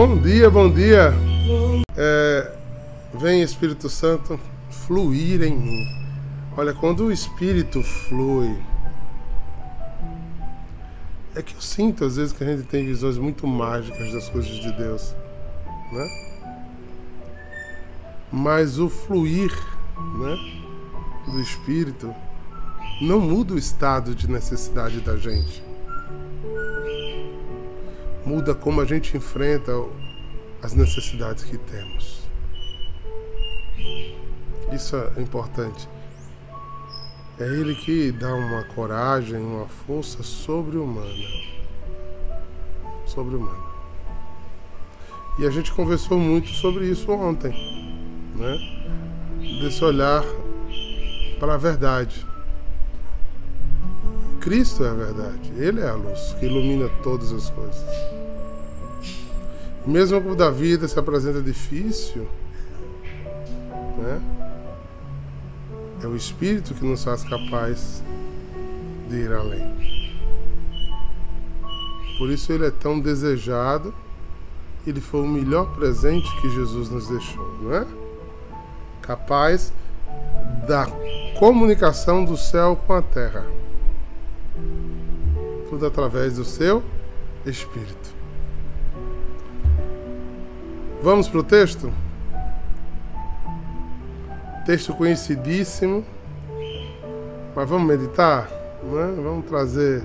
Bom dia, bom dia. É, vem Espírito Santo fluir em mim. Olha, quando o Espírito flui, é que eu sinto às vezes que a gente tem visões muito mágicas das coisas de Deus, né? Mas o fluir, né, do Espírito não muda o estado de necessidade da gente. Muda como a gente enfrenta as necessidades que temos. Isso é importante. É Ele que dá uma coragem, uma força sobre-humana. Sobre-humana. E a gente conversou muito sobre isso ontem, né? Desse olhar para a verdade. Cristo é a verdade. Ele é a luz que ilumina todas as coisas. Mesmo quando a vida se apresenta difícil, né? É o Espírito que nos faz capaz de ir além. Por isso ele é tão desejado. Ele foi o melhor presente que Jesus nos deixou, não é? Capaz da comunicação do céu com a terra. Tudo através do seu Espírito. Vamos para o texto? Texto conhecidíssimo, mas vamos meditar? Né? Vamos trazer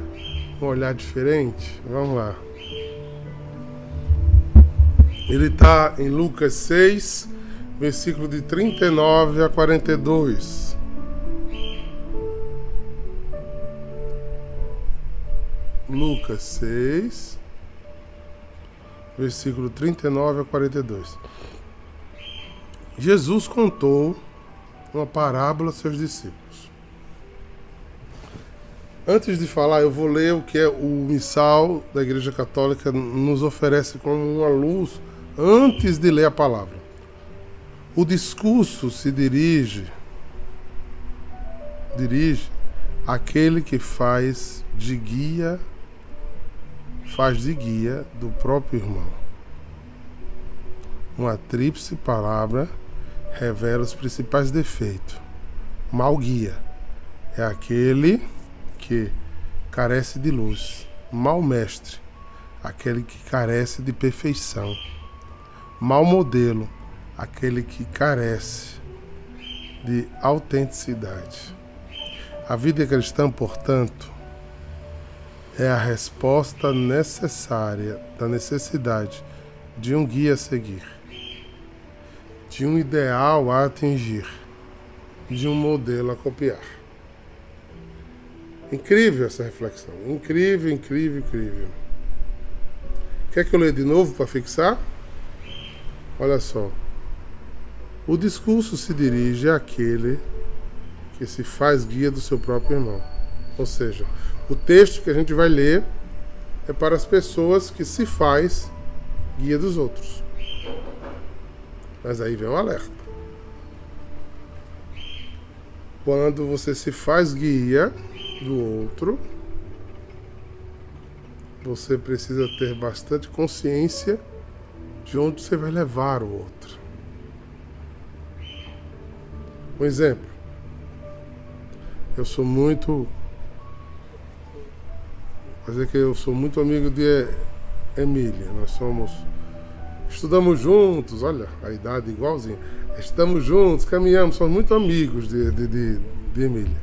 um olhar diferente? Vamos lá. Ele está em Lucas 6, versículo de 39 a 42. Lucas 6, versículo 39 a 42. Jesus contou uma parábola aos seus discípulos. Antes de falar, eu vou ler o que é o missal da Igreja Católica nos oferece como uma luz antes de ler a palavra. O discurso se dirige dirige àquele que faz de guia faz de guia do próprio irmão. Uma tríplice palavra revela os principais defeitos. Mal guia é aquele que carece de luz. Mal mestre, aquele que carece de perfeição. Mal modelo, aquele que carece de autenticidade. A vida cristã, portanto, é a resposta necessária da necessidade de um guia a seguir, de um ideal a atingir, de um modelo a copiar. Incrível essa reflexão. Incrível, incrível, incrível. Quer que eu leia de novo para fixar? Olha só. O discurso se dirige àquele que se faz guia do seu próprio irmão. Ou seja, o texto que a gente vai ler é para as pessoas que se faz guia dos outros. Mas aí vem um alerta. Quando você se faz guia do outro, você precisa ter bastante consciência de onde você vai levar o outro. Um exemplo. Eu sou muito dizer que eu sou muito amigo de Emília. Nós somos. Estudamos juntos, olha, a idade igualzinha. Estamos juntos, caminhamos, somos muito amigos de, de, de, de Emília.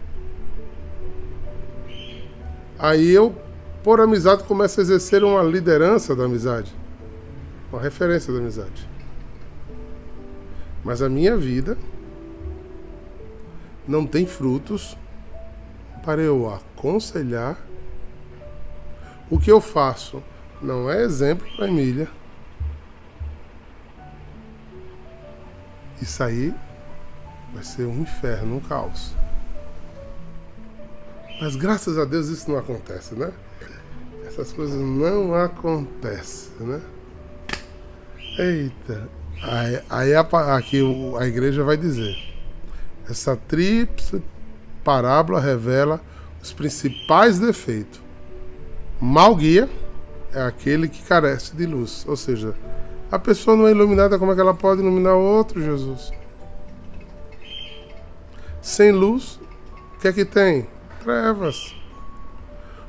Aí eu, por amizade, começo a exercer uma liderança da amizade, uma referência da amizade. Mas a minha vida não tem frutos para eu aconselhar o que eu faço não é exemplo para Emília. Isso aí vai ser um inferno, um caos. Mas graças a Deus isso não acontece, né? Essas coisas não acontecem, né? Eita. Aí, aí a, aqui a igreja vai dizer: essa tríplice parábola revela os principais defeitos Mal guia é aquele que carece de luz, ou seja, A pessoa não é iluminada, como é que ela pode iluminar outro, Jesus? Sem luz, o que é que tem? Trevas.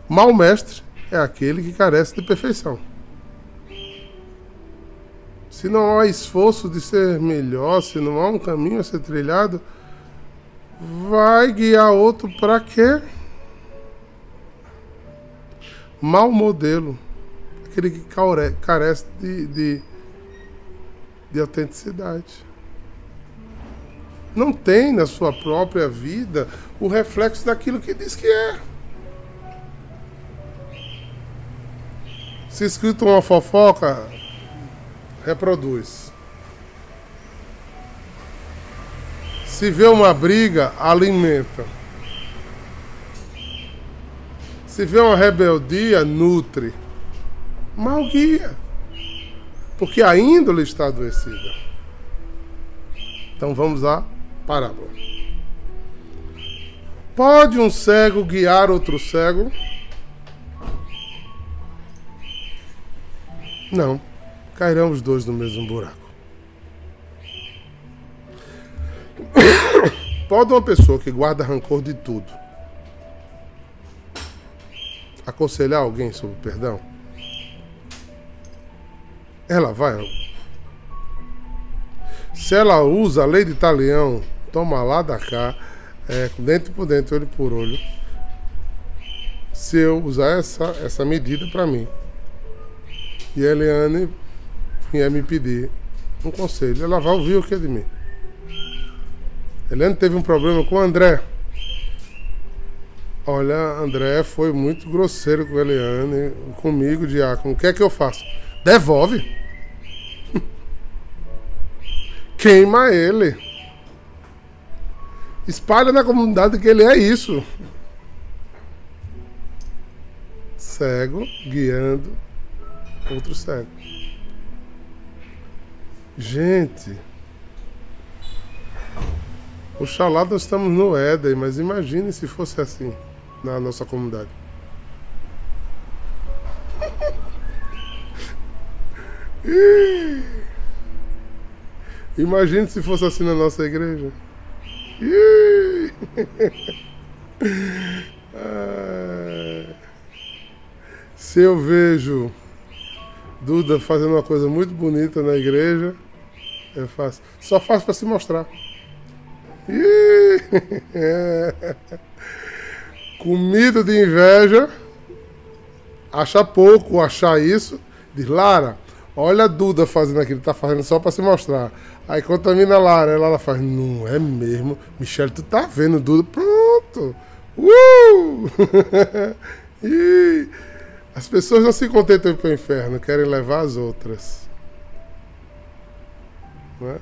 Mal mestre é aquele que carece de perfeição. Se não há esforço de ser melhor, se não há um caminho a ser trilhado, vai guiar outro para quê? Mal modelo. Aquele que carece de, de, de autenticidade. Não tem na sua própria vida o reflexo daquilo que diz que é. Se escrito uma fofoca, reproduz. Se vê uma briga, alimenta. Se vê uma rebeldia, nutre. Mal guia. Porque a índole está adoecida. Então vamos à parábola. Pode um cego guiar outro cego? Não. Cairão os dois no mesmo buraco. Pode uma pessoa que guarda rancor de tudo aconselhar alguém sobre perdão? Ela vai. Se ela usa a lei de talião, toma lá da cá, é, dentro por dentro, olho por olho. Se eu usar essa, essa medida para mim, e a Eliane vier me pedir um conselho, ela vai ouvir o que é de mim. Eliane teve um problema com o André. Olha, André foi muito grosseiro com a Eliane, comigo, diácono. O que é que eu faço? Devolve. Queima ele. Espalha na comunidade que ele é isso. Cego guiando outro cego. Gente, Oxalá nós estamos no Éden, mas imagine se fosse assim na nossa comunidade. Imagine se fosse assim na nossa igreja. Se eu vejo Duda fazendo uma coisa muito bonita na igreja, eu faço. Só faço para se mostrar. Comido de inveja, achar pouco, achar isso, diz Lara, olha a Duda fazendo aquilo, tá fazendo só para se mostrar. Aí contamina a Lara, ela, ela faz, não é mesmo, Michelle, tu tá vendo Duda, pronto, uh! as pessoas não se contentam para o inferno, querem levar as outras. Não é?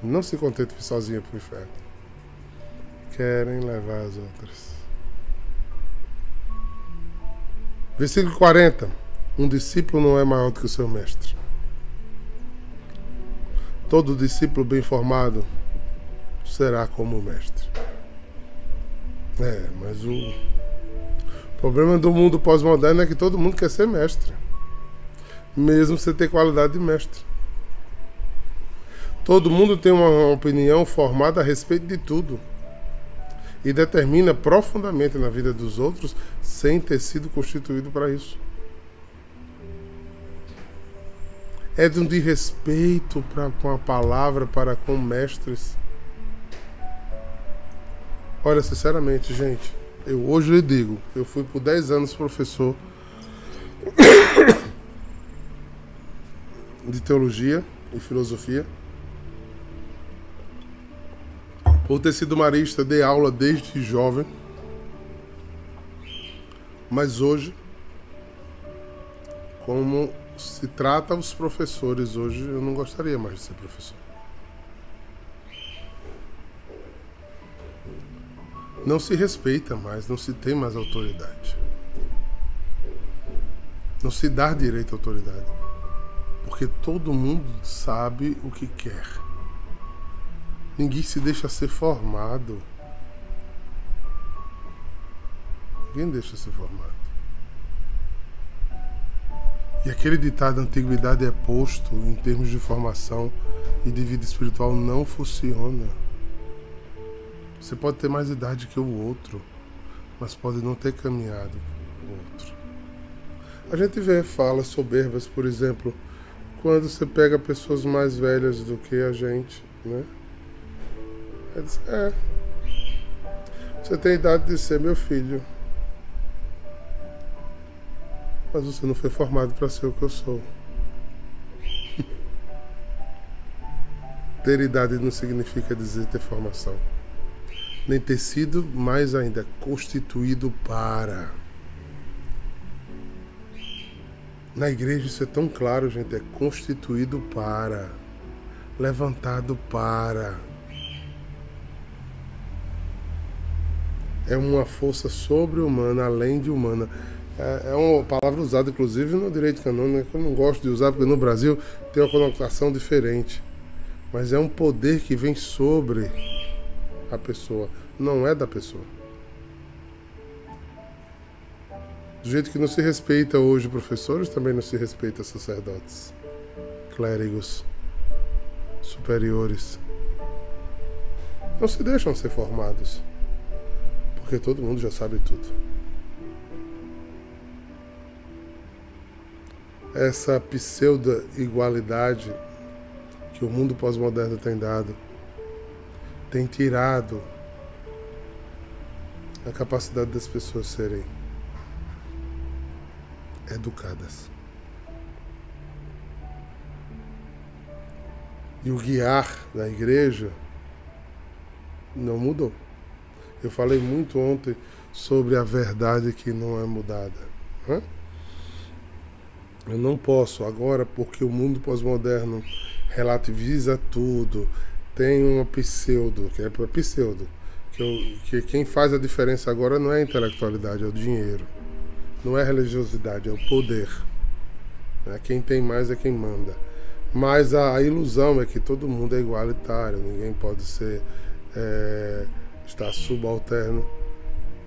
Não se contentem sozinha para o inferno. Querem levar as outras. Versículo 40. Um discípulo não é maior do que o seu mestre. Todo discípulo bem formado será como o mestre. É, mas o problema do mundo pós-moderno é que todo mundo quer ser mestre. Mesmo sem ter qualidade de mestre. Todo mundo tem uma opinião formada a respeito de tudo e determina profundamente na vida dos outros sem ter sido constituído para isso. É de um desrespeito para com a palavra, para com mestres. Olha, sinceramente, gente, eu hoje lhe digo, eu fui por 10 anos professor de teologia e filosofia. Por ter sido marista, dei aula desde jovem. Mas hoje, como se trata os professores hoje, eu não gostaria mais de ser professor. Não se respeita mais, não se tem mais autoridade. Não se dá direito à autoridade. Porque todo mundo sabe o que quer. Ninguém se deixa ser formado. Ninguém deixa ser formado. E aquele ditado da antiguidade é posto em termos de formação e de vida espiritual não funciona. Você pode ter mais idade que o outro, mas pode não ter caminhado o outro. A gente vê falas soberbas, por exemplo, quando você pega pessoas mais velhas do que a gente, né? É, você tem idade de ser meu filho. Mas você não foi formado para ser o que eu sou. ter idade não significa dizer ter formação. Nem ter sido, mais ainda, constituído para. Na igreja isso é tão claro, gente. É constituído para. Levantado para. É uma força sobre-humana, além de humana. É, é uma palavra usada, inclusive, no direito canônico, que eu não gosto de usar, porque no Brasil tem uma conotação diferente. Mas é um poder que vem sobre a pessoa, não é da pessoa. Do jeito que não se respeita hoje professores, também não se respeita sacerdotes, clérigos, superiores. Não se deixam ser formados, porque todo mundo já sabe tudo. Essa pseudo-igualdade que o mundo pós-moderno tem dado tem tirado a capacidade das pessoas serem educadas. E o guiar da igreja não mudou. Eu falei muito ontem sobre a verdade que não é mudada. Eu não posso agora, porque o mundo pós-moderno relativiza tudo, tem uma pseudo, que é pseudo, que, eu, que quem faz a diferença agora não é a intelectualidade, é o dinheiro. Não é religiosidade, é o poder. Né? Quem tem mais é quem manda. Mas a, a, ilusão é que todo mundo é igualitário, ninguém pode ser é, estar subalterno.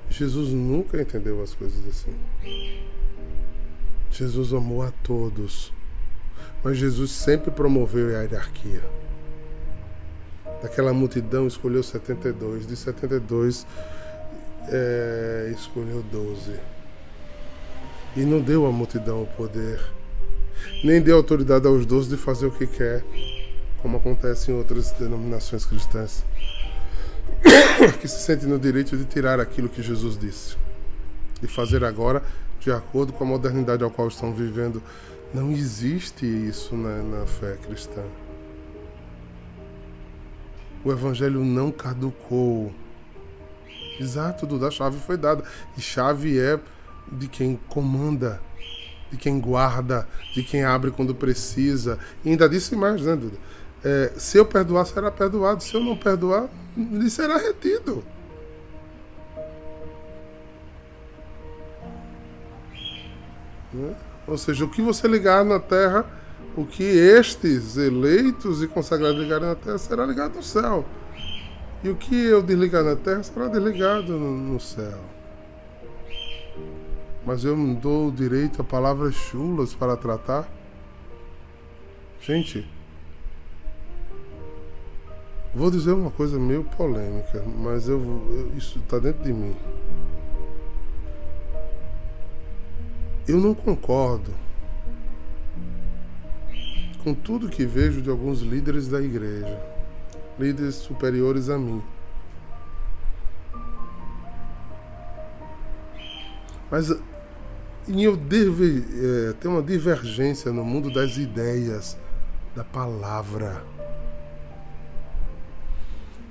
Jesus nunca entendeu as coisas assim. Jesus amou a todos, mas Jesus sempre promoveu a hierarquia. Daquela multidão escolheu 72, de 72 é, escolheu 12 e não deu à multidão o poder, nem deu autoridade aos doze de fazer o que quer, como acontece em outras denominações cristãs, que se sentem no direito de tirar aquilo que Jesus disse e fazer agora de acordo com a modernidade ao qual estão vivendo. Não existe isso na, na fé cristã. O evangelho não caducou. Exato, Duda, a chave foi dada. E chave é de quem comanda, de quem guarda, de quem abre quando precisa. E ainda disse mais, né, Duda? É, se eu perdoar, será perdoado. Se eu não perdoar, lhe será retido. Né? Ou seja, o que você ligar na terra, o que estes eleitos e consagrados ligarem na terra, será ligado no céu. E o que eu desligar na terra será desligado no, no céu mas eu não dou direito a palavras chulas para tratar? Gente, vou dizer uma coisa meio polêmica, mas eu, eu isso está dentro de mim. Eu não concordo com tudo que vejo de alguns líderes da igreja, líderes superiores a mim. Mas e eu deve é, ter uma divergência no mundo das ideias, da palavra.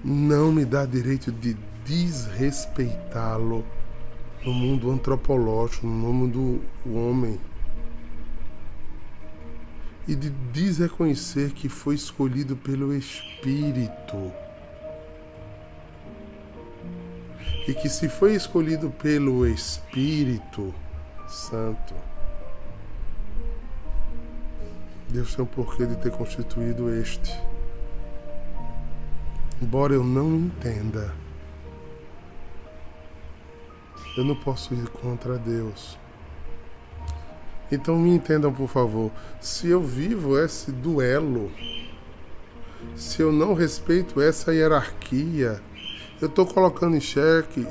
Não me dá direito de desrespeitá-lo no mundo antropológico, no mundo do homem. E de desreconhecer que foi escolhido pelo Espírito. E que se foi escolhido pelo Espírito, Santo. Deus tem um porquê de ter constituído este. Embora eu não entenda, eu não posso ir contra Deus. Então me entendam, por favor. Se eu vivo esse duelo, se eu não respeito essa hierarquia, eu estou colocando em xeque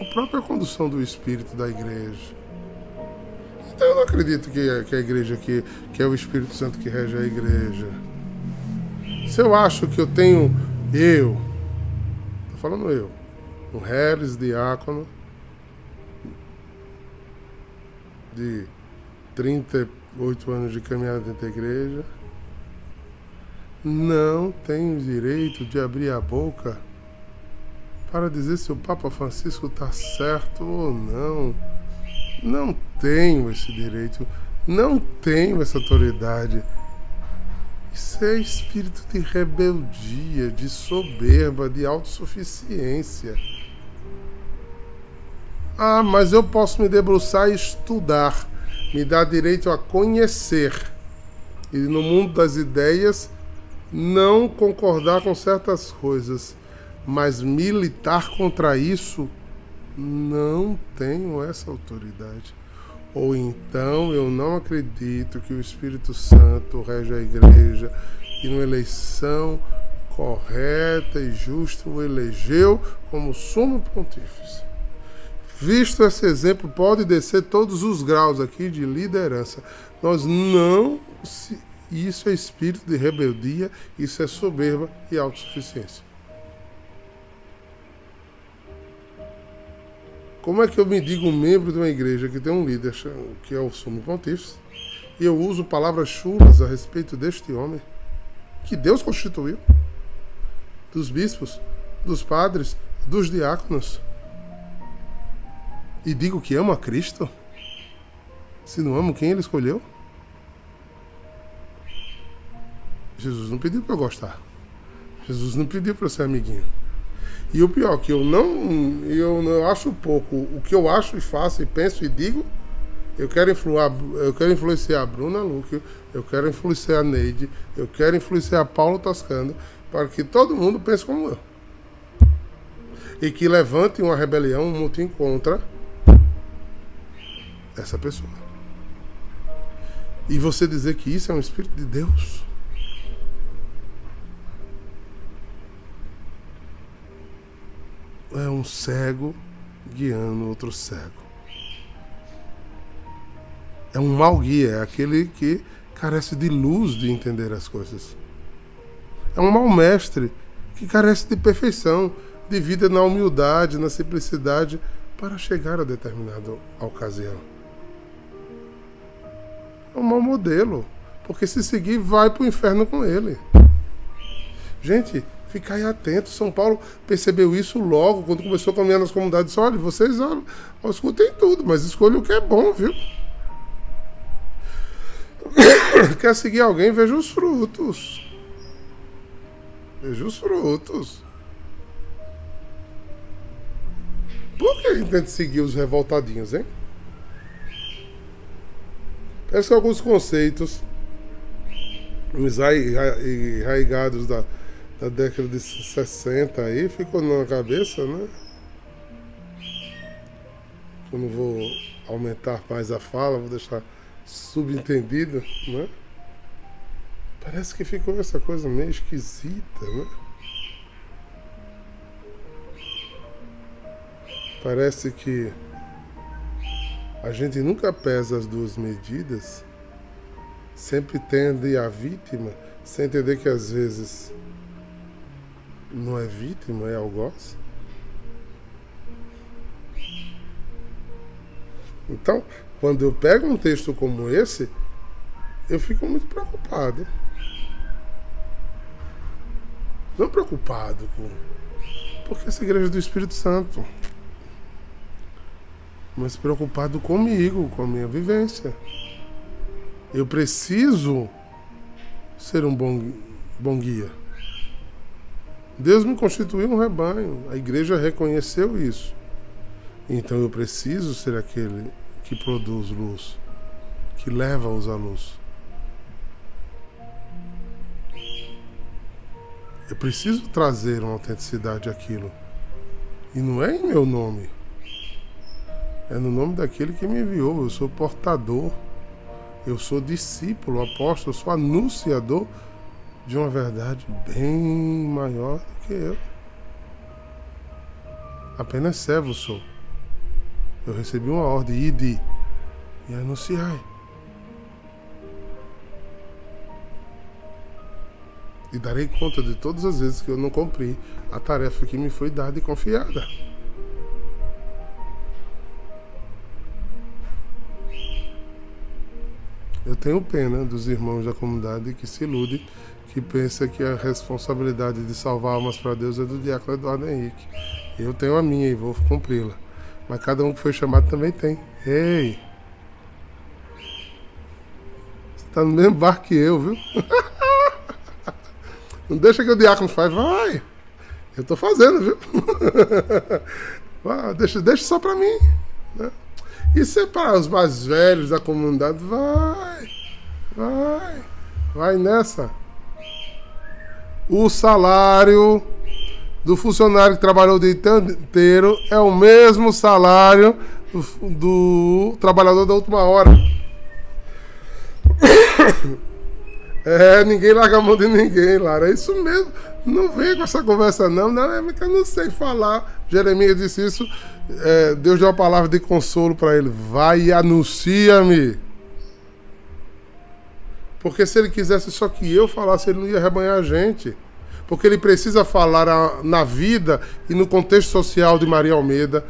a própria condução do espírito da igreja. Então eu não acredito que, que a igreja que, que é o Espírito Santo que rege a igreja. Se eu acho que eu tenho eu, tô falando eu, um Harris diácono de 38 anos de caminhada dentro da igreja, não tenho direito de abrir a boca para dizer se o Papa Francisco está certo ou não. Não tenho esse direito, não tenho essa autoridade. Isso é espírito de rebeldia, de soberba, de autossuficiência. Ah, mas eu posso me debruçar e estudar, me dá direito a conhecer. E no mundo das ideias, não concordar com certas coisas, mas militar contra isso, não tenho essa autoridade. Ou então eu não acredito que o Espírito Santo rege a igreja e numa eleição correta e justa o elegeu como sumo pontífice. Visto esse exemplo, pode descer todos os graus aqui de liderança. Nós não. Isso é espírito de rebeldia, isso é soberba e autossuficiência. Como é que eu me digo membro de uma igreja que tem um líder que é o sumo pontífice e eu uso palavras chulas a respeito deste homem que Deus constituiu, dos bispos, dos padres, dos diáconos? e digo que amo a Cristo? Se não amo, quem ele escolheu? Jesus não pediu para eu gostar. Jesus não pediu para eu ser amiguinho. E o pior, que eu não, eu não acho pouco. O que eu acho e faço e penso e digo, eu quero, influar, eu quero influenciar a Bruna Luque, eu quero influenciar a Neide, eu quero influenciar a Paulo Toscano, para que todo mundo pense como eu. E que levante uma rebelião, um motim contra essa pessoa. E você dizer que isso é um Espírito de Deus. É um cego guiando outro cego. É um mau guia, é aquele que carece de luz de entender as coisas. É um mau mestre que carece de perfeição, de vida na humildade, na simplicidade, para chegar a determinada ocasião é um mau modelo. Porque se seguir, vai para o inferno com ele. Gente, ficar atento. São Paulo percebeu isso logo, quando começou a caminhar nas comunidades. Olha, vocês olha, escutem tudo, mas escolha o que é bom, viu? Quer seguir alguém, veja os frutos. Veja os frutos. Por que a gente tem seguir os revoltadinhos, hein? Esses são alguns conceitos enraigados da, da década de 60 aí, ficou na cabeça, né? Eu não vou aumentar mais a fala, vou deixar subentendido, né? Parece que ficou essa coisa meio esquisita, né? Parece que a gente nunca pesa as duas medidas, sempre tende a vítima, sem entender que às vezes não é vítima, é algoz. Então, quando eu pego um texto como esse, eu fico muito preocupado. Não preocupado com. Porque essa igreja é do Espírito Santo mas preocupado comigo, com a minha vivência. Eu preciso ser um bom, bom guia. Deus me constituiu um rebanho, a igreja reconheceu isso. Então eu preciso ser aquele que produz luz, que leva-os à luz. Eu preciso trazer uma autenticidade àquilo. E não é em meu nome É no nome daquele que me enviou. Eu sou portador. Eu sou discípulo, apóstolo, eu sou anunciador de uma verdade bem maior do que eu. Apenas servo sou. Eu recebi uma ordem, ide e anunciai. E darei conta de todas as vezes que eu não cumpri a tarefa que me foi dada e confiada. Eu tenho pena dos irmãos da comunidade que se iludem, que pensa que a responsabilidade de salvar almas para Deus é do diácono Eduardo Henrique. Eu tenho a minha e vou cumpri-la. Mas cada um que foi chamado também tem. Ei! Você tá no mesmo barco que eu, viu? Não deixa que o diácono faz, vai. Eu tô fazendo, viu? deixa, deixa só para mim. Né? É para os mais velhos da comunidade. Vai, vai, vai nessa. O salário do funcionário que trabalhou o dia inteiro é o mesmo salário do, do trabalhador da última hora. É, ninguém larga a mão de ninguém, Lara. É isso mesmo. Não vem com essa conversa, não. Não, é que eu não sei falar. Jeremias disse isso. É, Deus deu uma palavra de consolo para ele. Vai e anuncia-me. Porque se ele quisesse só que eu falasse, ele não ia rebanhar a gente. Porque ele precisa falar na vida e no contexto social de Maria Almeida,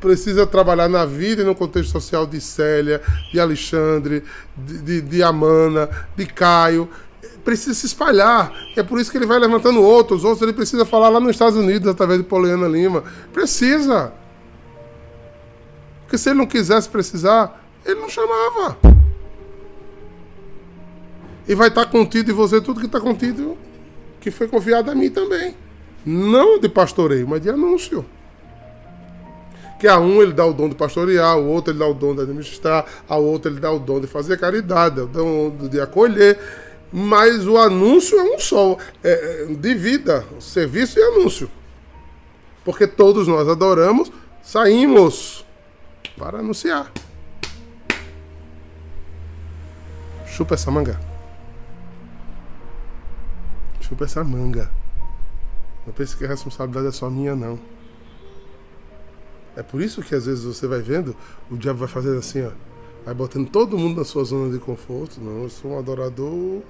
precisa trabalhar na vida e no contexto social de Célia, de Alexandre, de, de, de Amana, de Caio. Precisa se espalhar. É por isso que ele vai levantando outros. Outros ele precisa falar lá nos Estados Unidos, através de Poliana Lima. Precisa. Porque se ele não quisesse precisar, ele não chamava. E vai estar contido em você tudo que está contido, que foi confiado a mim também. Não de pastoreio, mas de anúncio que a um ele dá o dom de pastorear, o outro ele dá o dom de administrar, ao outro ele dá o dom de fazer caridade, o dom de acolher. Mas o anúncio é um só, é, é, de vida, serviço e anúncio. Porque todos nós adoramos, saímos para anunciar. Chupa essa manga. Chupa essa manga. Não pense que a responsabilidade é só minha, não. É por isso que às vezes você vai vendo, o diabo vai fazendo assim, ó. Vai botando todo mundo na sua zona de conforto. Não, eu sou um adorador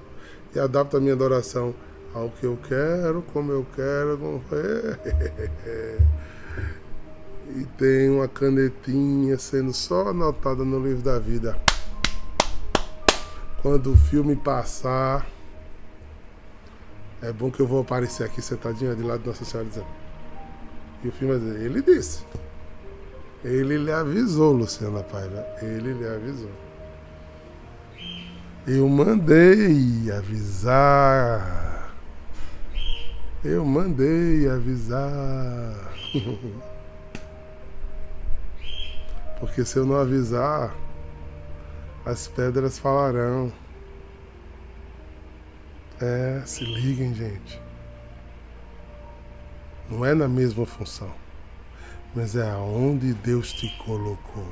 e adapto a minha adoração ao que eu quero, como eu quero. Como... e tem uma canetinha sendo só anotada no livro da vida. Quando o filme passar, é bom que eu vou aparecer aqui sentadinho de lado de Nossa Senhora dizendo. E o filme ele disse. Ele lhe avisou, Luciana Paiva. Ele lhe avisou. Eu mandei avisar. Eu mandei avisar. Porque se eu não avisar, as pedras falarão. É, se liguem, gente. Não é na mesma função mas é aonde Deus te colocou.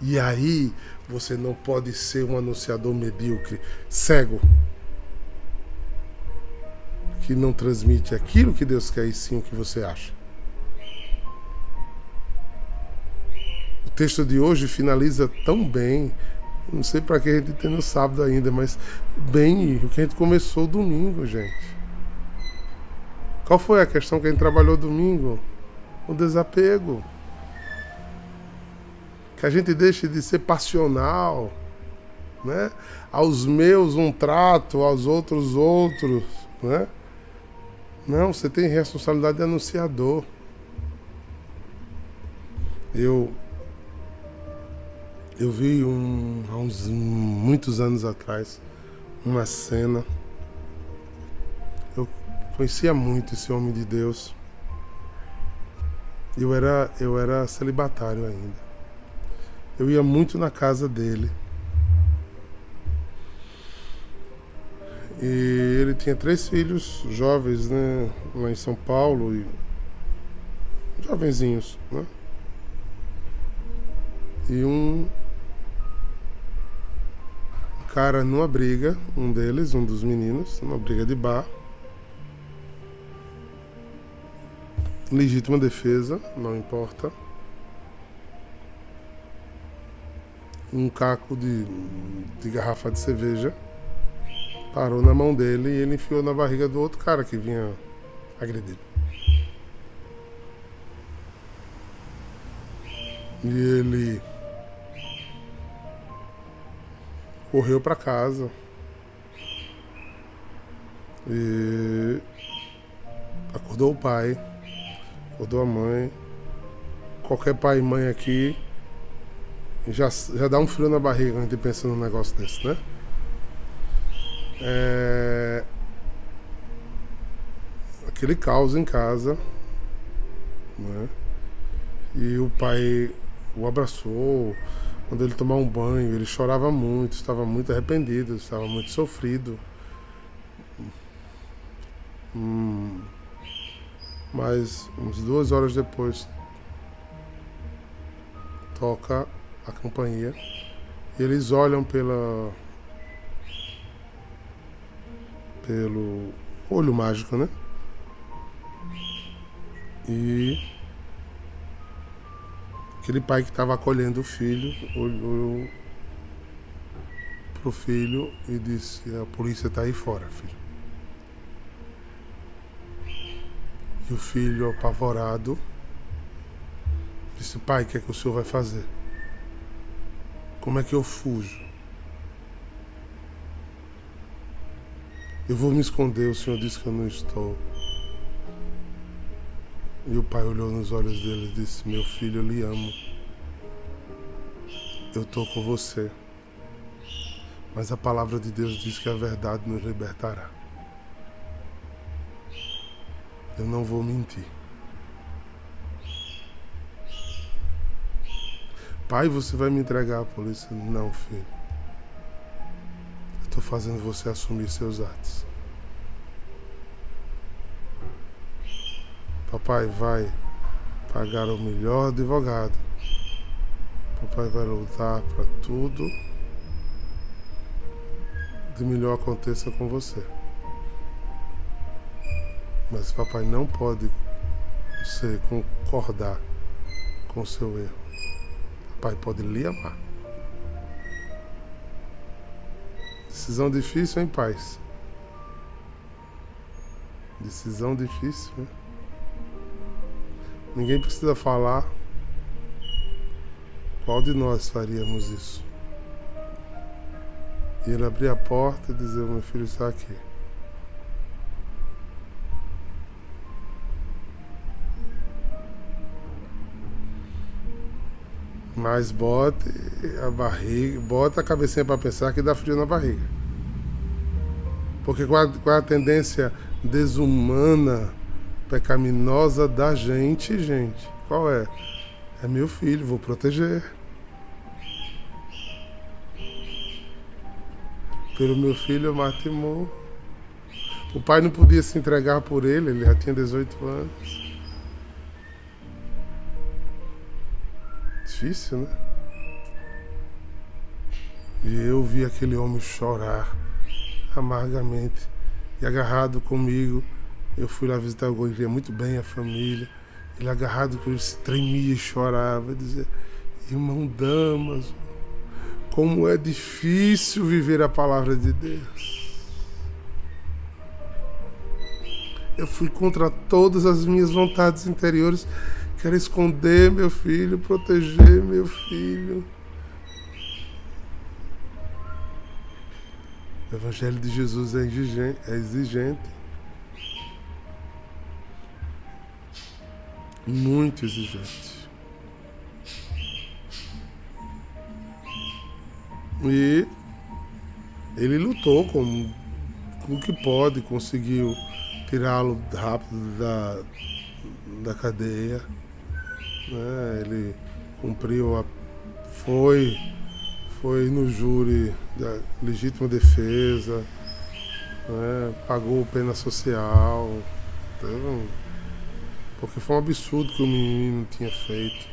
E aí você não pode ser um anunciador medíocre, cego, que não transmite aquilo que Deus quer e sim o que você acha. O texto de hoje finaliza tão bem. Não sei para que a gente tem no sábado ainda, mas bem o que a gente começou domingo, gente. Qual foi a questão que a gente trabalhou domingo? o desapego. Que a gente deixe de ser passional, né? Aos meus um trato, aos outros outros, né? Não, você tem responsabilidade de anunciador. Eu eu vi um, há uns muitos anos atrás uma cena. Eu conhecia muito esse homem de Deus. Eu era, eu era celibatário ainda. Eu ia muito na casa dele. E ele tinha três filhos jovens, né? Lá em São Paulo. E... Jovenzinhos, né? e um cara numa briga, um deles, um dos meninos, numa briga de bar. Legítima defesa, não importa. Um caco de, de garrafa de cerveja parou na mão dele e ele enfiou na barriga do outro cara que vinha agredir. E ele correu para casa. E acordou o pai, acordou a mãe. Qualquer pai e mãe aqui já, já dá um frio na barriga a gente pensa num negócio desse, né? É... Aquele caos em casa, né? E o pai o abraçou, quando ele tomar um banho, ele chorava muito, estava muito arrependido, estava muito sofrido. Hum, mas uns duas horas depois toca a campainha e eles olham pela pelo olho mágico, né? E Aquele pai que estava acolhendo o filho olhou pro filho e disse: A polícia está aí fora, filho. E o filho, apavorado, disse: Pai, o que é que o senhor vai fazer? Como é que eu fujo? Eu vou me esconder, o senhor disse que eu não estou. E o pai olhou nos olhos dele e disse: Meu filho, eu lhe amo. Eu estou com você. Mas a palavra de Deus diz que a verdade nos libertará. Eu não vou mentir. Pai, você vai me entregar à polícia? Não, filho. Eu estou fazendo você assumir seus atos. Papai vai pagar o melhor advogado. Papai vai lutar para tudo de melhor aconteça com você. Mas papai não pode você concordar com o seu erro. Papai pode lhe amar. Decisão difícil em paz. Decisão difícil? Ninguém precisa falar qual de nós faríamos isso. E ele abrir a porta e dizer: Meu filho está aqui. Mas bote a barriga, bota a cabecinha para pensar que dá frio na barriga. Porque qual a, qual a tendência desumana pecaminosa da gente, gente. Qual é? É meu filho, vou proteger. Pelo meu filho eu mato morro. O pai não podia se entregar por ele, ele já tinha 18 anos. Difícil, né? E eu vi aquele homem chorar amargamente e agarrado comigo eu fui lá visitar o queria muito bem a família. Ele agarrado com ele se tremia e chorava, dizia, irmão Damas, como é difícil viver a palavra de Deus. Eu fui contra todas as minhas vontades interiores. Quero esconder meu filho, proteger meu filho. O Evangelho de Jesus é exigente. Muito exigente. E ele lutou com, com o que pode, conseguiu tirá-lo rápido da, da cadeia. Né? Ele cumpriu a. foi, foi no júri da legítima defesa, né? pagou pena social. Teve um, porque foi um absurdo que o menino tinha feito.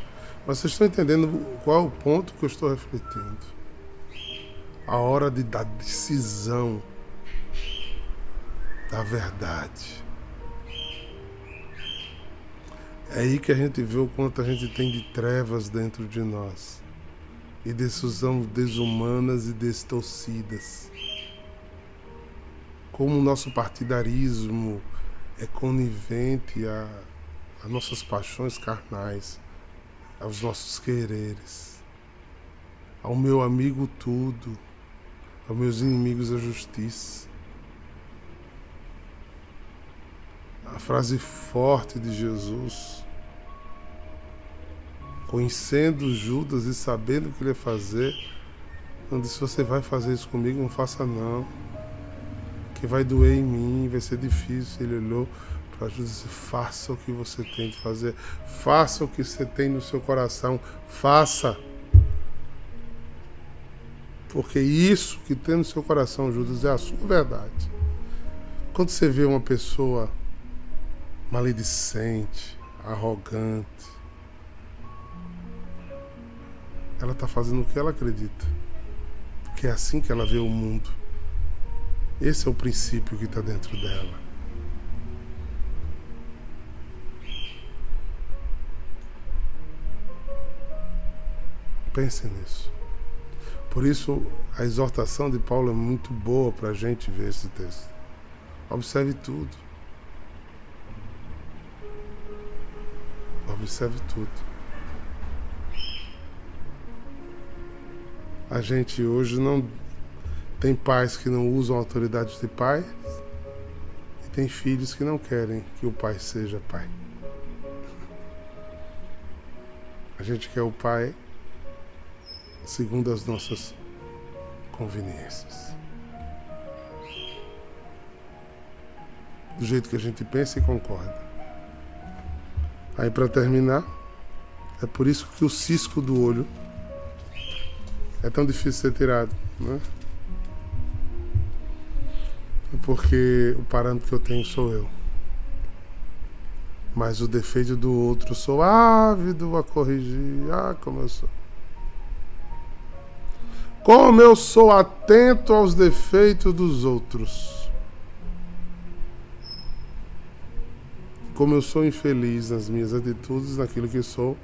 Mas vocês estão entendendo qual é o ponto que eu estou refletindo? A hora de, da decisão da verdade. É aí que a gente vê o quanto a gente tem de trevas dentro de nós e decisões desumanas e distorcidas. Como o nosso partidarismo é conivente a, a nossas paixões carnais, aos nossos quereres, ao meu amigo tudo, aos meus inimigos a justiça. A frase forte de Jesus conhecendo Judas e sabendo o que ele ia fazer, não disse: Você vai fazer isso comigo? Não faça, não. Que vai doer em mim, vai ser difícil. Ele olhou para Judas e disse: Faça o que você tem de fazer, faça o que você tem no seu coração, faça. Porque isso que tem no seu coração, Judas, é a sua verdade. Quando você vê uma pessoa maledicente, arrogante, ela está fazendo o que ela acredita. Porque é assim que ela vê o mundo. Esse é o princípio que está dentro dela. Pense nisso. Por isso, a exortação de Paulo é muito boa para a gente ver esse texto. Observe tudo. Observe tudo. A gente hoje não tem pais que não usam a autoridade de pai e tem filhos que não querem que o pai seja pai. A gente quer o pai segundo as nossas conveniências. Do jeito que a gente pensa e concorda. Aí para terminar, é por isso que o cisco do olho é tão difícil ser tirado, né? Porque o parâmetro que eu tenho sou eu. Mas o defeito do outro sou ávido a corrigir. Ah, como eu sou. Como eu sou atento aos defeitos dos outros. Como eu sou infeliz nas minhas atitudes, naquilo que sou,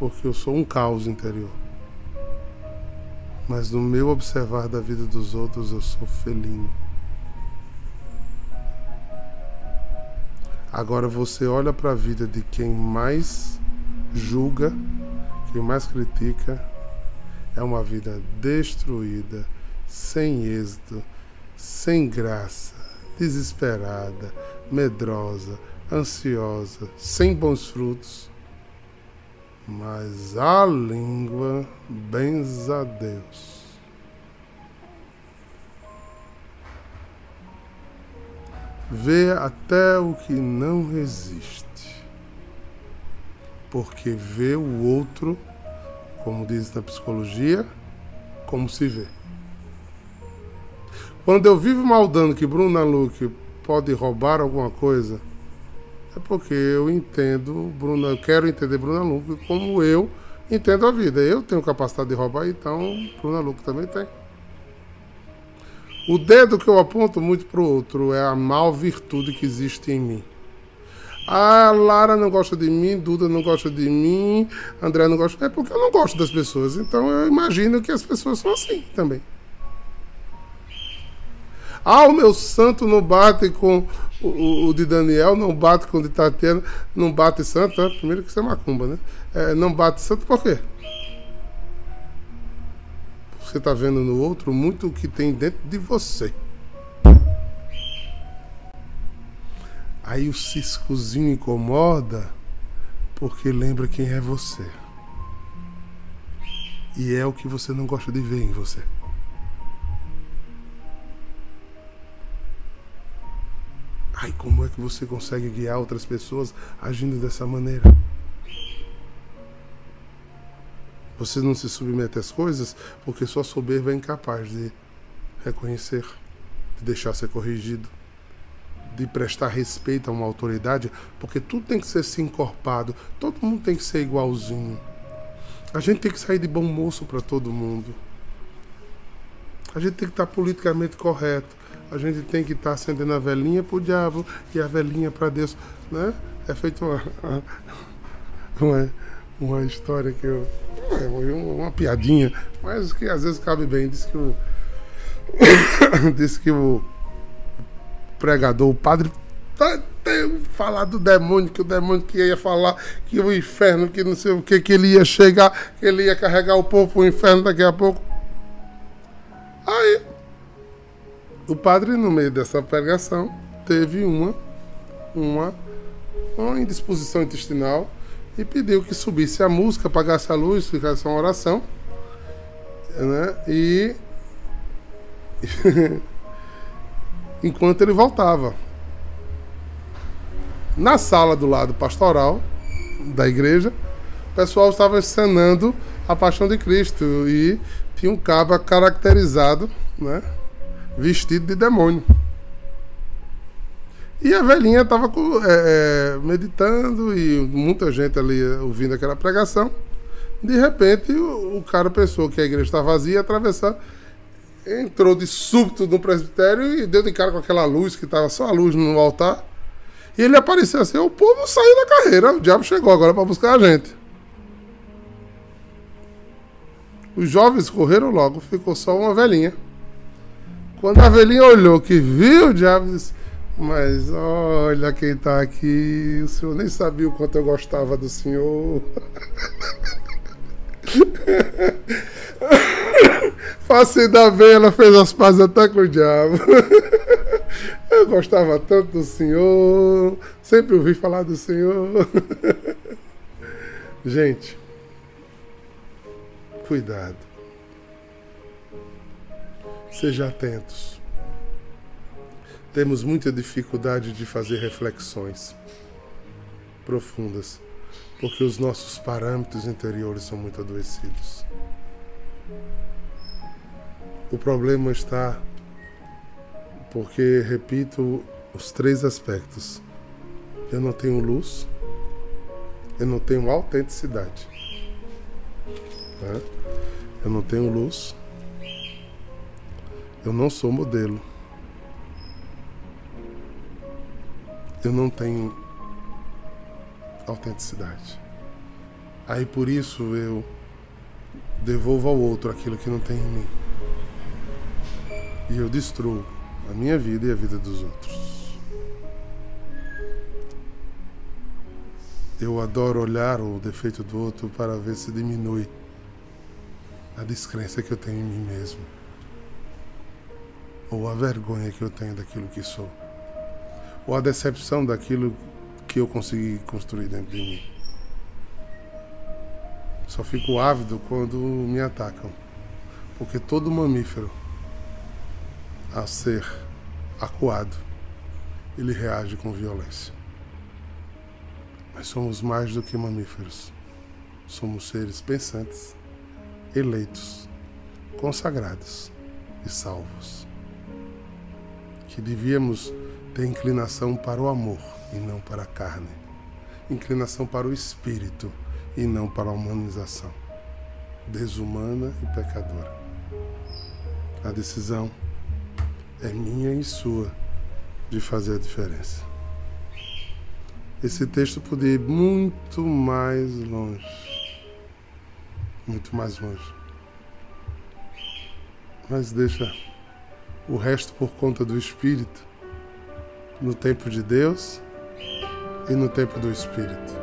porque eu sou um caos interior mas no meu observar da vida dos outros eu sou felino. Agora você olha para a vida de quem mais julga, quem mais critica, é uma vida destruída, sem êxito, sem graça, desesperada, medrosa, ansiosa, sem bons frutos mas a língua benza a Deus. Vê até o que não resiste, porque vê o outro, como diz na psicologia, como se vê. Quando eu vivo maldando que Bruna Luque pode roubar alguma coisa, é porque eu entendo, Bruna, eu quero entender Bruna Luco como eu entendo a vida. Eu tenho capacidade de roubar, então Bruna Luco também tem. O dedo que eu aponto muito para o outro é a mal virtude que existe em mim. A Lara não gosta de mim, Duda não gosta de mim, André não gosta. É porque eu não gosto das pessoas. Então eu imagino que as pessoas são assim também. Ah, o meu santo não bate com o, o de Daniel, não bate com o de Tatiana, não bate santo, né? primeiro que isso é macumba, né? É, não bate santo por quê? Você está vendo no outro muito o que tem dentro de você. Aí o ciscozinho incomoda porque lembra quem é você. E é o que você não gosta de ver em você. Ai, como é que você consegue guiar outras pessoas agindo dessa maneira? Você não se submete às coisas porque sua soberba é incapaz de reconhecer, de deixar ser corrigido. De prestar respeito a uma autoridade, porque tudo tem que ser se encorpado, todo mundo tem que ser igualzinho. A gente tem que sair de bom moço para todo mundo. A gente tem que estar politicamente correto. A gente tem que estar acendendo a velhinha para o diabo e a velhinha para Deus. Né? É feito uma, uma, uma história que eu. É uma piadinha, mas que às vezes cabe bem. Diz que o. diz que o pregador, o padre tá, falar do demônio, que o demônio que ia falar, que o inferno, que não sei o que, que ele ia chegar, que ele ia carregar o povo para o inferno daqui a pouco. Aí, o padre, no meio dessa pregação, teve uma, uma, uma indisposição intestinal e pediu que subisse a música, apagasse a luz, ficasse uma oração. Né? E. enquanto ele voltava. Na sala do lado pastoral da igreja, o pessoal estava encenando a Paixão de Cristo e tinha um cabo caracterizado, né, vestido de demônio. E a velhinha estava é, é, meditando e muita gente ali ouvindo aquela pregação. De repente, o, o cara pensou que a igreja estava vazia e atravessar. Entrou de súbito no presbitério e deu de cara com aquela luz que estava só a luz no altar. E ele apareceu assim: o povo saiu da carreira, o diabo chegou agora para buscar a gente. Os jovens correram logo, ficou só uma velhinha. Quando a velhinha olhou que viu o diabo, disse: Mas olha quem está aqui, o senhor nem sabia o quanto eu gostava do senhor. Face da velha, ela fez as pazes até com o diabo. Eu gostava tanto do Senhor, sempre ouvi falar do Senhor. Gente, cuidado. Sejam atentos. Temos muita dificuldade de fazer reflexões profundas, porque os nossos parâmetros interiores são muito adoecidos. O problema está porque, repito, os três aspectos. Eu não tenho luz, eu não tenho autenticidade. Né? Eu não tenho luz, eu não sou modelo. Eu não tenho autenticidade. Aí por isso eu devolvo ao outro aquilo que não tem em mim. E eu destruo a minha vida e a vida dos outros. Eu adoro olhar o defeito do outro para ver se diminui a descrença que eu tenho em mim mesmo, ou a vergonha que eu tenho daquilo que sou, ou a decepção daquilo que eu consegui construir dentro de mim. Só fico ávido quando me atacam, porque todo mamífero a ser acuado, ele reage com violência. Mas somos mais do que mamíferos. Somos seres pensantes, eleitos, consagrados e salvos. Que devíamos ter inclinação para o amor e não para a carne, inclinação para o espírito e não para a humanização, desumana e pecadora. A decisão é minha e sua de fazer a diferença. Esse texto poderia ir muito mais longe. Muito mais longe. Mas deixa o resto por conta do Espírito, no tempo de Deus e no tempo do Espírito.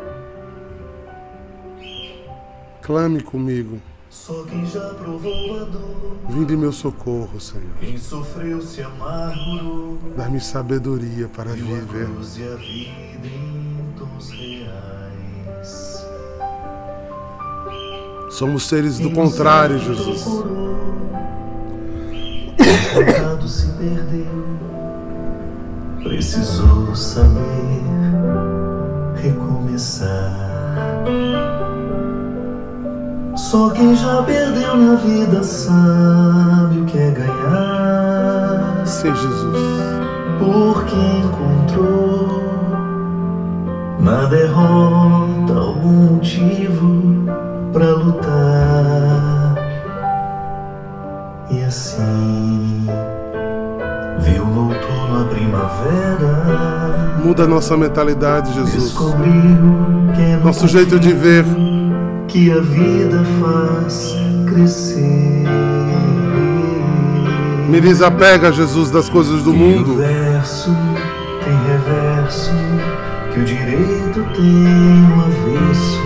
Clame comigo só quem já provou a dor. Vinde meu socorro, Senhor. Quem sofreu se amargurou. Dá-me sabedoria para Viu viver. A cruz e a vida em tons reais. Somos seres do Quem contrário, Jesus. O se perdeu. Precisou saber recomeçar. Só quem já perdeu na vida sabe o que é ganhar. Sim, Jesus. porque encontrou na derrota algum motivo para lutar. E assim viu o outono a primavera. Muda a nossa mentalidade, Jesus. Descobriu que é no Nosso jeito de ver. Que a vida faz crescer. Me desapega, Jesus, das coisas do Que o mundo. verso tem reverso, que o direito tem um avesso,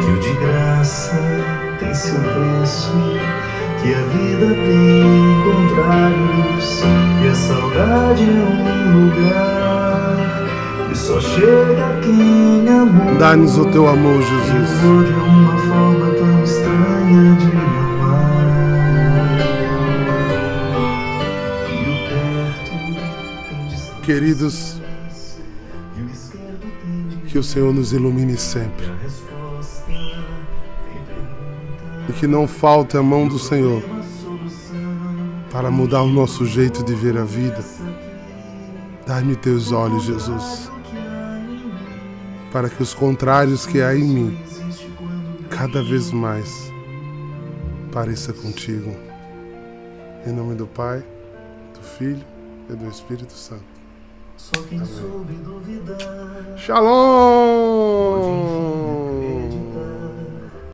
que o de graça tem seu preço, que a vida tem contrários, e a saudade é um lugar só chega quem amou. Dá-nos o teu amor, Jesus. De uma forma tão estranha de amar. Queridos, que o Senhor nos ilumine sempre. E que não falte a mão do Senhor para mudar o nosso jeito de ver a vida. Dai-me teus olhos, Jesus, para que os contrários que há em mim cada vez mais pareça contigo. Em nome do Pai, do Filho e do Espírito Santo. só quem soube duvidar. Shalom!